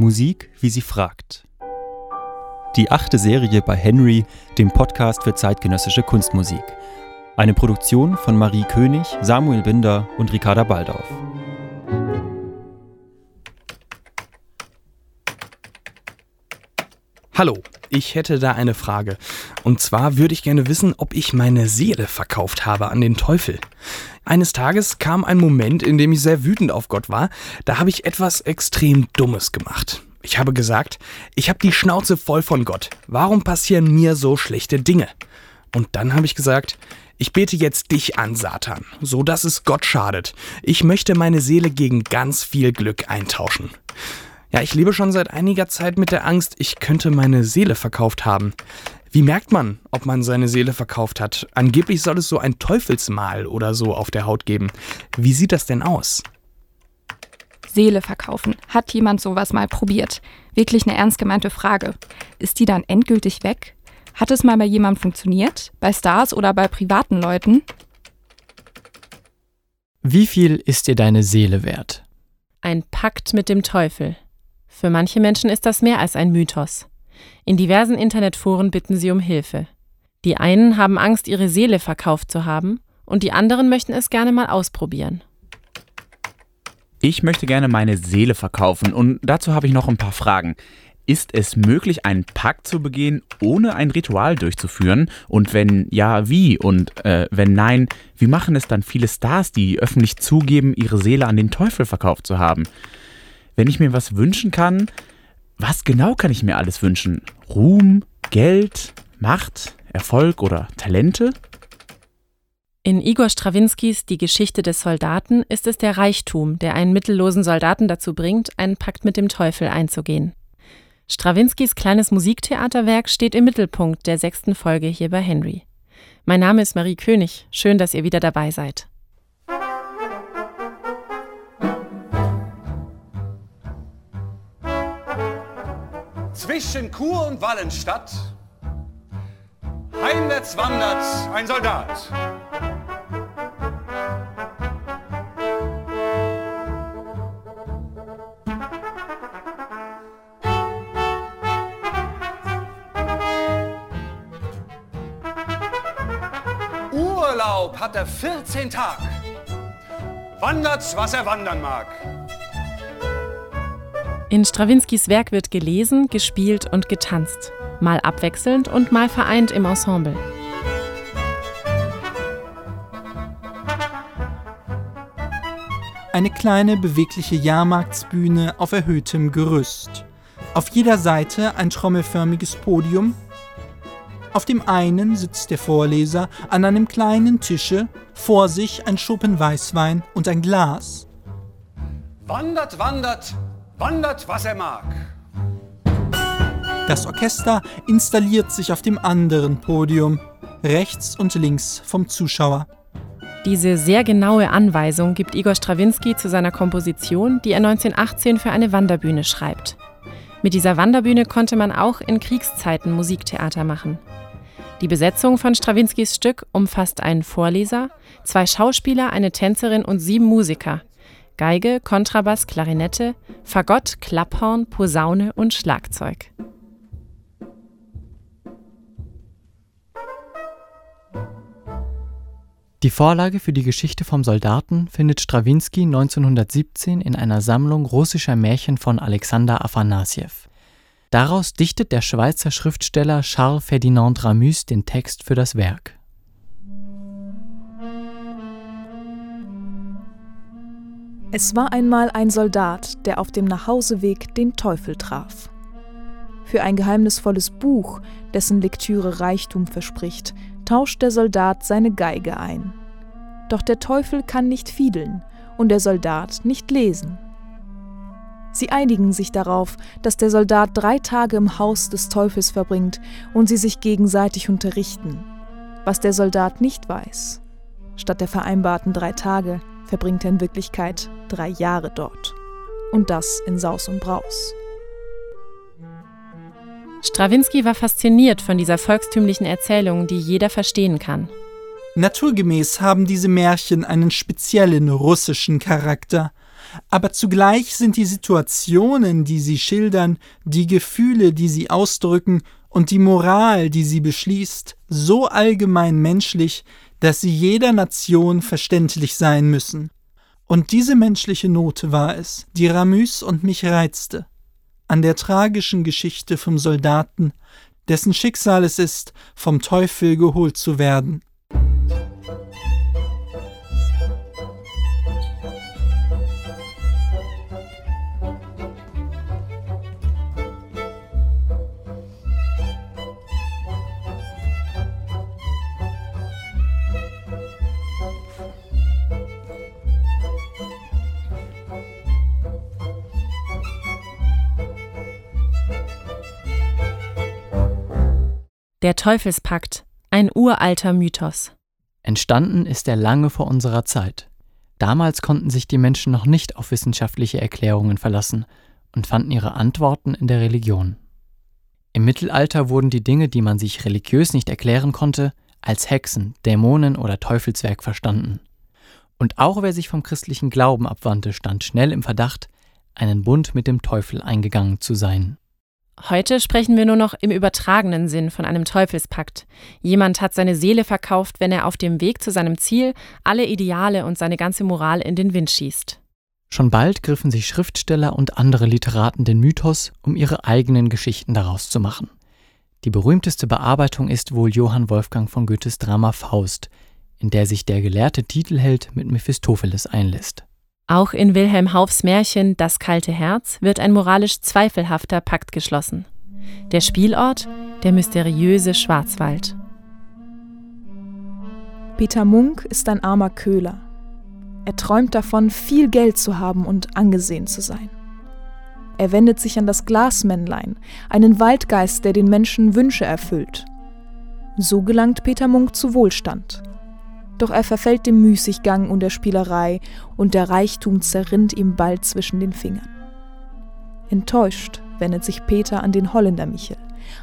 Musik, wie sie fragt. Die achte Serie bei Henry, dem Podcast für zeitgenössische Kunstmusik. Eine Produktion von Marie König, Samuel Binder und Ricarda Baldauf. Hallo, ich hätte da eine Frage. Und zwar würde ich gerne wissen, ob ich meine Seele verkauft habe an den Teufel. Eines Tages kam ein Moment, in dem ich sehr wütend auf Gott war. Da habe ich etwas extrem Dummes gemacht. Ich habe gesagt, ich habe die Schnauze voll von Gott. Warum passieren mir so schlechte Dinge? Und dann habe ich gesagt, ich bete jetzt dich an, Satan, so dass es Gott schadet. Ich möchte meine Seele gegen ganz viel Glück eintauschen. Ja, ich lebe schon seit einiger Zeit mit der Angst, ich könnte meine Seele verkauft haben. Wie merkt man, ob man seine Seele verkauft hat? Angeblich soll es so ein Teufelsmal oder so auf der Haut geben. Wie sieht das denn aus? Seele verkaufen. Hat jemand sowas mal probiert? Wirklich eine ernst gemeinte Frage. Ist die dann endgültig weg? Hat es mal bei jemandem funktioniert? Bei Stars oder bei privaten Leuten? Wie viel ist dir deine Seele wert? Ein Pakt mit dem Teufel. Für manche Menschen ist das mehr als ein Mythos. In diversen Internetforen bitten sie um Hilfe. Die einen haben Angst, ihre Seele verkauft zu haben, und die anderen möchten es gerne mal ausprobieren. Ich möchte gerne meine Seele verkaufen und dazu habe ich noch ein paar Fragen. Ist es möglich, einen Pakt zu begehen, ohne ein Ritual durchzuführen? Und wenn ja, wie? Und äh, wenn nein, wie machen es dann viele Stars, die öffentlich zugeben, ihre Seele an den Teufel verkauft zu haben? Wenn ich mir was wünschen kann, was genau kann ich mir alles wünschen? Ruhm, Geld, Macht, Erfolg oder Talente? In Igor Strawinskys Die Geschichte des Soldaten ist es der Reichtum, der einen mittellosen Soldaten dazu bringt, einen Pakt mit dem Teufel einzugehen. Strawinskys kleines Musiktheaterwerk steht im Mittelpunkt der sechsten Folge hier bei Henry. Mein Name ist Marie König. Schön, dass ihr wieder dabei seid. Zwischen Chur und Wallenstadt heimwärts wandert ein Soldat. Urlaub hat er 14 Tag. Wandert, was er wandern mag. In Strawinskys Werk wird gelesen, gespielt und getanzt, mal abwechselnd und mal vereint im Ensemble. Eine kleine bewegliche Jahrmarktsbühne auf erhöhtem Gerüst. Auf jeder Seite ein trommelförmiges Podium. Auf dem einen sitzt der Vorleser an einem kleinen Tische, vor sich ein Schuppen Weißwein und ein Glas. Wandert, wandert, wandert, was er mag. Das Orchester installiert sich auf dem anderen Podium, rechts und links vom Zuschauer. Diese sehr genaue Anweisung gibt Igor Strawinski zu seiner Komposition, die er 1918 für eine Wanderbühne schreibt. Mit dieser Wanderbühne konnte man auch in Kriegszeiten Musiktheater machen. Die Besetzung von Strawinskys Stück umfasst einen Vorleser, zwei Schauspieler, eine Tänzerin und sieben Musiker, Geige, Kontrabass, Klarinette, Fagott, Klapphorn, Posaune und Schlagzeug. Die Vorlage für die Geschichte vom Soldaten findet Strawinski 1917 in einer Sammlung russischer Märchen von Alexander Afanassjew. Daraus dichtet der Schweizer Schriftsteller Charles Ferdinand Ramus den Text für das Werk. Es war einmal ein Soldat, der auf dem Nachhauseweg den Teufel traf. Für ein geheimnisvolles Buch, dessen Lektüre Reichtum verspricht, tauscht der Soldat seine Geige ein. Doch der Teufel kann nicht fiedeln und der Soldat nicht lesen. Sie einigen sich darauf, dass der Soldat drei Tage im Haus des Teufels verbringt und sie sich gegenseitig unterrichten. Was der Soldat nicht weiß. Statt der vereinbarten drei Tage verbringt er in Wirklichkeit drei Jahre dort. Und das in Saus und Braus. Strawinski war fasziniert von dieser volkstümlichen Erzählung, die jeder verstehen kann. Naturgemäß haben diese Märchen einen speziellen russischen Charakter. aber zugleich sind die Situationen, die sie schildern, die Gefühle, die sie ausdrücken und die Moral, die sie beschließt, so allgemein menschlich, dass sie jeder Nation verständlich sein müssen. Und diese menschliche Note war es, die Ramüs und mich reizte, an der tragischen Geschichte vom Soldaten, dessen Schicksal es ist, vom Teufel geholt zu werden. Der Teufelspakt, ein uralter Mythos. Entstanden ist er lange vor unserer Zeit. Damals konnten sich die Menschen noch nicht auf wissenschaftliche Erklärungen verlassen und fanden ihre Antworten in der Religion. Im Mittelalter wurden die Dinge, die man sich religiös nicht erklären konnte, als Hexen, Dämonen oder Teufelswerk verstanden. Und auch wer sich vom christlichen Glauben abwandte, stand schnell im Verdacht, einen Bund mit dem Teufel eingegangen zu sein. Heute sprechen wir nur noch im übertragenen Sinn von einem Teufelspakt. Jemand hat seine Seele verkauft, wenn er auf dem Weg zu seinem Ziel alle Ideale und seine ganze Moral in den Wind schießt. Schon bald griffen sich Schriftsteller und andere Literaten den Mythos, um ihre eigenen Geschichten daraus zu machen. Die berühmteste Bearbeitung ist wohl Johann Wolfgang von Goethes Drama Faust, in der sich der gelehrte Titelheld mit Mephistopheles einlässt. Auch in Wilhelm Haufs Märchen Das kalte Herz wird ein moralisch zweifelhafter Pakt geschlossen. Der Spielort der mysteriöse Schwarzwald. Peter Munk ist ein armer Köhler. Er träumt davon, viel Geld zu haben und angesehen zu sein. Er wendet sich an das Glasmännlein, einen Waldgeist, der den Menschen Wünsche erfüllt. So gelangt Peter Munk zu Wohlstand. Doch er verfällt dem Müßiggang und der Spielerei, und der Reichtum zerrinnt ihm bald zwischen den Fingern. Enttäuscht wendet sich Peter an den Holländer Michel,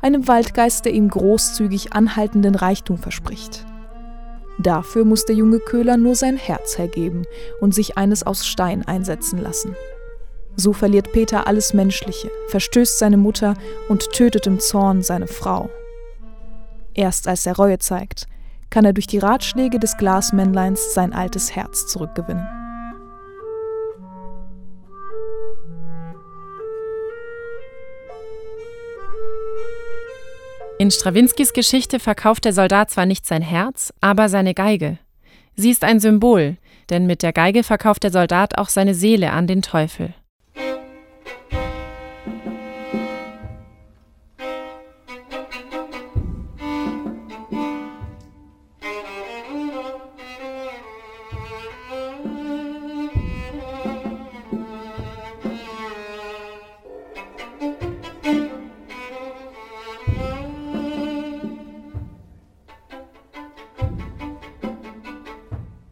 einem Waldgeist, der ihm großzügig anhaltenden Reichtum verspricht. Dafür muss der junge Köhler nur sein Herz hergeben und sich eines aus Stein einsetzen lassen. So verliert Peter alles Menschliche, verstößt seine Mutter und tötet im Zorn seine Frau. Erst als er Reue zeigt, kann er durch die Ratschläge des Glasmännleins sein altes Herz zurückgewinnen. In Strawinskys Geschichte verkauft der Soldat zwar nicht sein Herz, aber seine Geige. Sie ist ein Symbol, denn mit der Geige verkauft der Soldat auch seine Seele an den Teufel.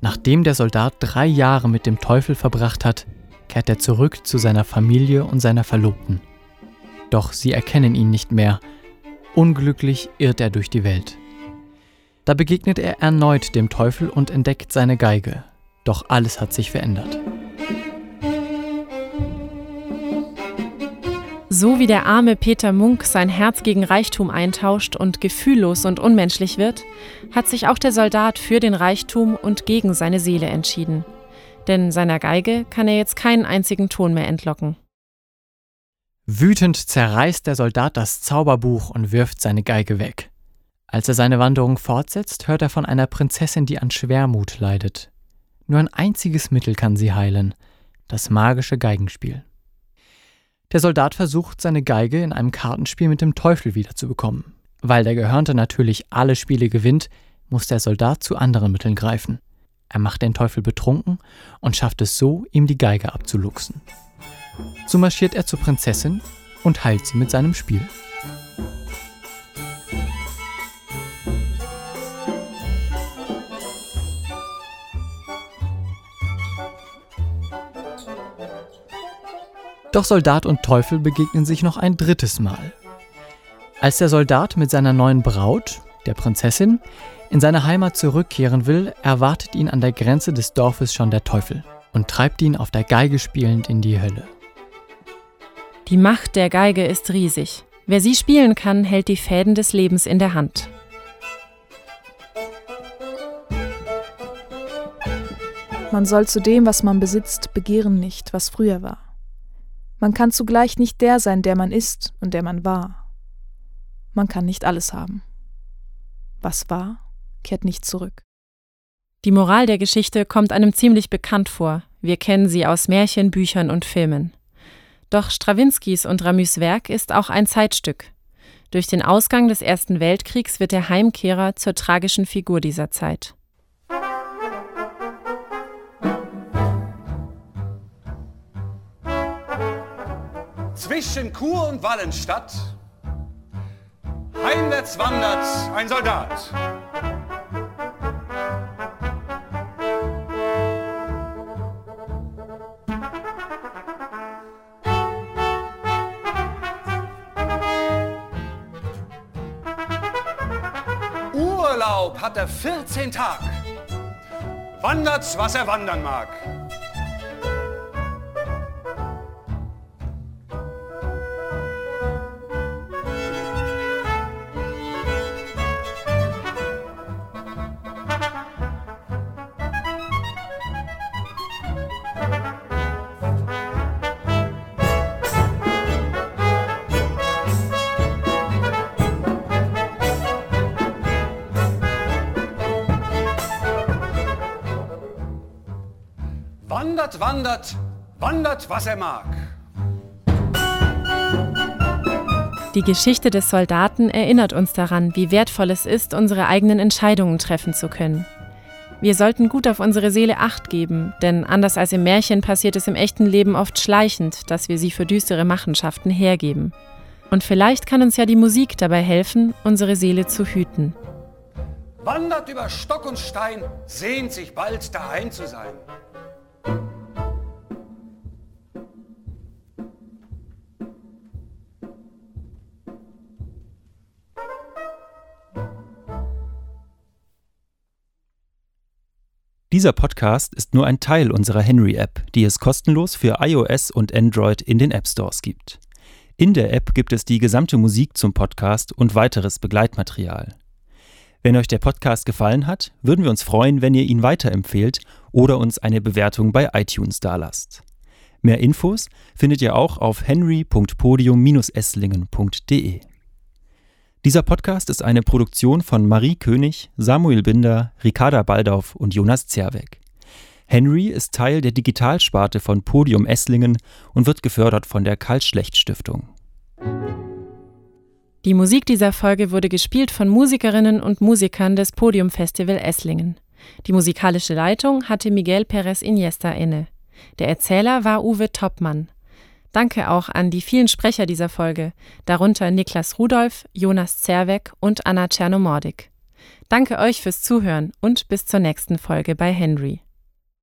Nachdem der Soldat drei Jahre mit dem Teufel verbracht hat, kehrt er zurück zu seiner Familie und seiner Verlobten. Doch sie erkennen ihn nicht mehr. Unglücklich irrt er durch die Welt. Da begegnet er erneut dem Teufel und entdeckt seine Geige. Doch alles hat sich verändert. So wie der arme Peter Munk sein Herz gegen Reichtum eintauscht und gefühllos und unmenschlich wird, hat sich auch der Soldat für den Reichtum und gegen seine Seele entschieden. Denn seiner Geige kann er jetzt keinen einzigen Ton mehr entlocken. Wütend zerreißt der Soldat das Zauberbuch und wirft seine Geige weg. Als er seine Wanderung fortsetzt, hört er von einer Prinzessin, die an Schwermut leidet. Nur ein einziges Mittel kann sie heilen, das magische Geigenspiel. Der Soldat versucht, seine Geige in einem Kartenspiel mit dem Teufel wiederzubekommen. Weil der Gehörnte natürlich alle Spiele gewinnt, muss der Soldat zu anderen Mitteln greifen. Er macht den Teufel betrunken und schafft es so, ihm die Geige abzuluxen. So marschiert er zur Prinzessin und heilt sie mit seinem Spiel. Doch Soldat und Teufel begegnen sich noch ein drittes Mal. Als der Soldat mit seiner neuen Braut, der Prinzessin, in seine Heimat zurückkehren will, erwartet ihn an der Grenze des Dorfes schon der Teufel und treibt ihn auf der Geige spielend in die Hölle. Die Macht der Geige ist riesig. Wer sie spielen kann, hält die Fäden des Lebens in der Hand. Man soll zu dem, was man besitzt, begehren nicht, was früher war. Man kann zugleich nicht der sein, der man ist und der man war. Man kann nicht alles haben. Was war, kehrt nicht zurück. Die Moral der Geschichte kommt einem ziemlich bekannt vor. Wir kennen sie aus Märchen, Büchern und Filmen. Doch Strawinskys und Ramys Werk ist auch ein Zeitstück. Durch den Ausgang des Ersten Weltkriegs wird der Heimkehrer zur tragischen Figur dieser Zeit. Zwischen Chur und Wallenstadt heimwärts wandert ein Soldat. Urlaub hat er 14 Tag. Wandert's, was er wandern mag. Wandert, wandert, wandert, was er mag. Die Geschichte des Soldaten erinnert uns daran, wie wertvoll es ist, unsere eigenen Entscheidungen treffen zu können. Wir sollten gut auf unsere Seele acht geben, denn anders als im Märchen passiert es im echten Leben oft schleichend, dass wir sie für düstere Machenschaften hergeben. Und vielleicht kann uns ja die Musik dabei helfen, unsere Seele zu hüten. Wandert über Stock und Stein, sehnt sich bald daheim zu sein. Dieser Podcast ist nur ein Teil unserer Henry-App, die es kostenlos für iOS und Android in den App Stores gibt. In der App gibt es die gesamte Musik zum Podcast und weiteres Begleitmaterial. Wenn euch der Podcast gefallen hat, würden wir uns freuen, wenn ihr ihn weiterempfehlt oder uns eine Bewertung bei iTunes dalasst. Mehr Infos findet ihr auch auf henry.podium-esslingen.de. Dieser Podcast ist eine Produktion von Marie König, Samuel Binder, Ricarda Baldauf und Jonas Zerweck. Henry ist Teil der Digitalsparte von Podium Esslingen und wird gefördert von der Karl-Schlecht-Stiftung. Die Musik dieser Folge wurde gespielt von Musikerinnen und Musikern des Podium Festival Esslingen. Die musikalische Leitung hatte Miguel Perez Iniesta inne. Der Erzähler war Uwe Toppmann. Danke auch an die vielen Sprecher dieser Folge, darunter Niklas Rudolph, Jonas Zerweck und Anna Czernomordik. Danke euch fürs Zuhören und bis zur nächsten Folge bei Henry.